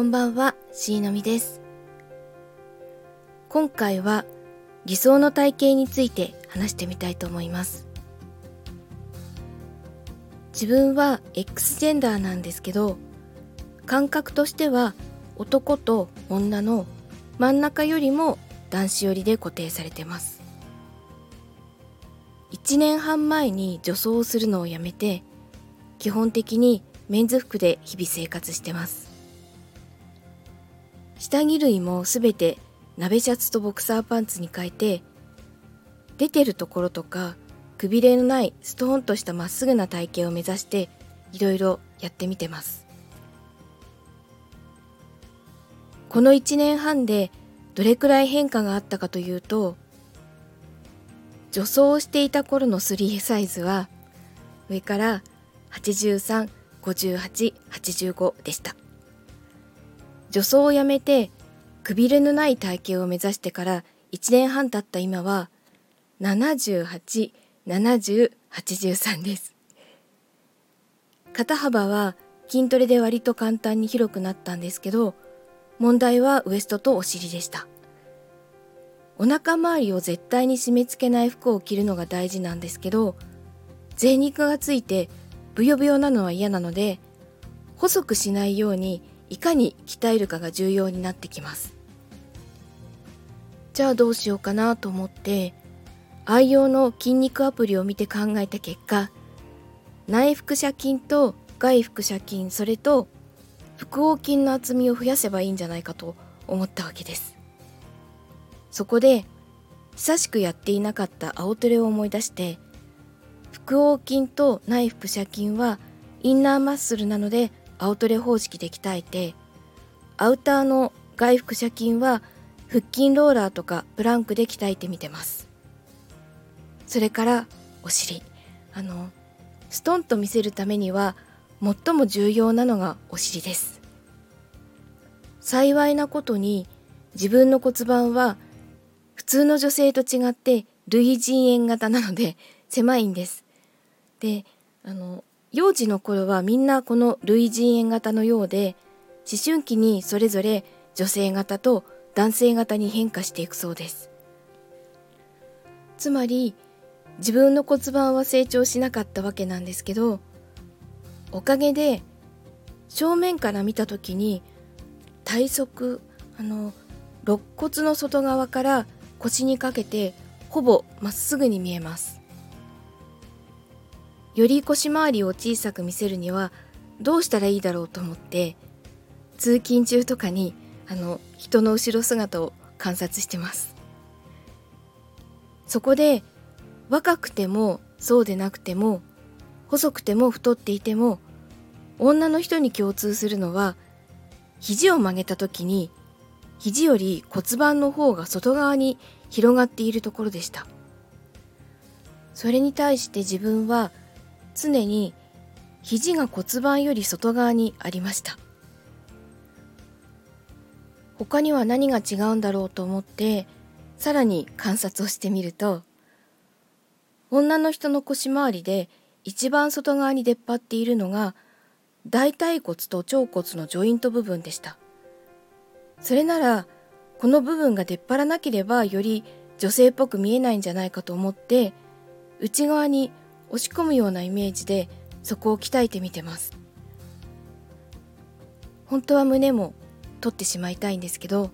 こんばんは、しのみです。今回は理想の体型について話してみたいと思います。自分は X ジェンダーなんですけど、感覚としては男と女の真ん中よりも男子寄りで固定されてます。1年半前に女装をするのをやめて、基本的にメンズ服で日々生活してます。下着類もすべて鍋シャツとボクサーパンツに変えて出てるところとかくびれのないストーンとしたまっすぐな体型を目指していろいろやってみてます。この1年半でどれくらい変化があったかというと女装をしていた頃のスリーサイズは上から835885でした。女装をやめてくびれのない体型を目指してから1年半経った今は787083です。肩幅は筋トレで割と簡単に広くなったんですけど問題はウエストとお尻でした。お腹周りを絶対に締め付けない服を着るのが大事なんですけど贅肉がついてブヨブヨなのは嫌なので細くしないようにいかに鍛えるかが重要になってきます。じゃあどうしようかなと思って愛用の筋肉アプリを見て考えた結果内腹斜筋と外腹斜筋それと腹横筋の厚みを増やせばいいんじゃないかと思ったわけです。そこで久しくやっていなかった青トレを思い出して腹横筋と内腹斜筋はインナーマッスルなのでアウトレ方式で鍛えてアウターの外腹斜筋は腹筋ローラーとかプランクで鍛えてみてます。それからお尻。あのストンと見せるためには最も重要なのがお尻です。幸いなことに自分の骨盤は普通の女性と違って類人猿型なので狭いんです。であの幼児の頃はみんなこの類人猿型のようで思春期にそれぞれ女性型と男性型に変化していくそうです。つまり自分の骨盤は成長しなかったわけなんですけどおかげで正面から見た時に体側あの肋骨の外側から腰にかけてほぼまっすぐに見えます。より腰回りを小さく見せるにはどうしたらいいだろうと思って通勤中とかにあの人の後ろ姿を観察してます。そこで若くてもそうでなくても細くても太っていても女の人に共通するのは肘を曲げた時に肘より骨盤の方が外側に広がっているところでした。それに対して自分は常に肘が骨盤より外側にありました。他には何が違うんだろうと思ってさらに観察をしてみると女の人の腰回りで一番外側に出っ張っているのが大腿骨と腸骨のジョイント部分でした。それならこの部分が出っ張らなければより女性っぽく見えないんじゃないかと思って内側に押し込むようなイメージでそこを鍛えてみてます。本当は胸も取ってしまいたいんですけど、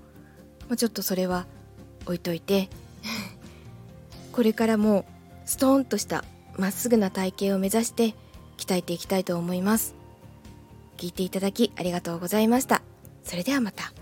まあ、ちょっとそれは置いといて これからもストーンとしたまっすぐな体型を目指して鍛えていきたいと思います。聞いていただきありがとうございました。それではまた。